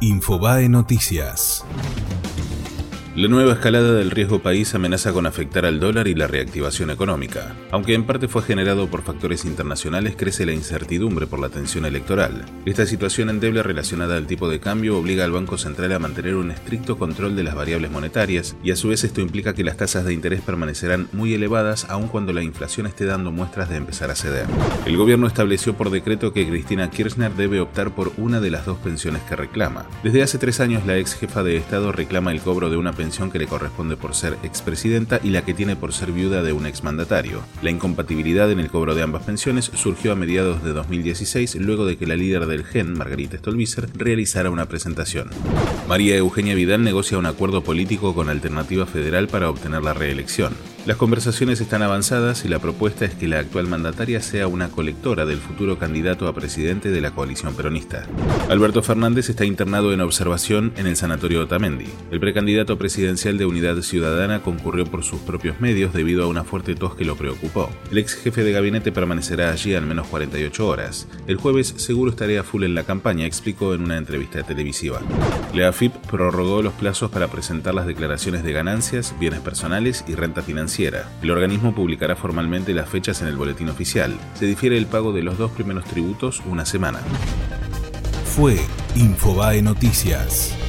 Infobae Noticias. La nueva escalada del riesgo país amenaza con afectar al dólar y la reactivación económica. Aunque en parte fue generado por factores internacionales, crece la incertidumbre por la tensión electoral. Esta situación endeble relacionada al tipo de cambio obliga al Banco Central a mantener un estricto control de las variables monetarias y a su vez esto implica que las tasas de interés permanecerán muy elevadas aun cuando la inflación esté dando muestras de empezar a ceder. El gobierno estableció por decreto que Cristina Kirchner debe optar por una de las dos pensiones que reclama. Desde hace tres años la ex jefa de Estado reclama el cobro de una pensión que le corresponde por ser expresidenta y la que tiene por ser viuda de un exmandatario. La incompatibilidad en el cobro de ambas pensiones surgió a mediados de 2016 luego de que la líder del GEN, Margarita Stolbizer, realizara una presentación. María Eugenia Vidal negocia un acuerdo político con Alternativa Federal para obtener la reelección. Las conversaciones están avanzadas y la propuesta es que la actual mandataria sea una colectora del futuro candidato a presidente de la coalición peronista. Alberto Fernández está internado en observación en el Sanatorio Otamendi. El precandidato presidencial de Unidad Ciudadana concurrió por sus propios medios debido a una fuerte tos que lo preocupó. El ex jefe de gabinete permanecerá allí al menos 48 horas. El jueves seguro estaré a full en la campaña, explicó en una entrevista televisiva. La AFIP prorrogó los plazos para presentar las declaraciones de ganancias, bienes personales y renta el organismo publicará formalmente las fechas en el boletín oficial. Se difiere el pago de los dos primeros tributos una semana. Fue Infobae Noticias.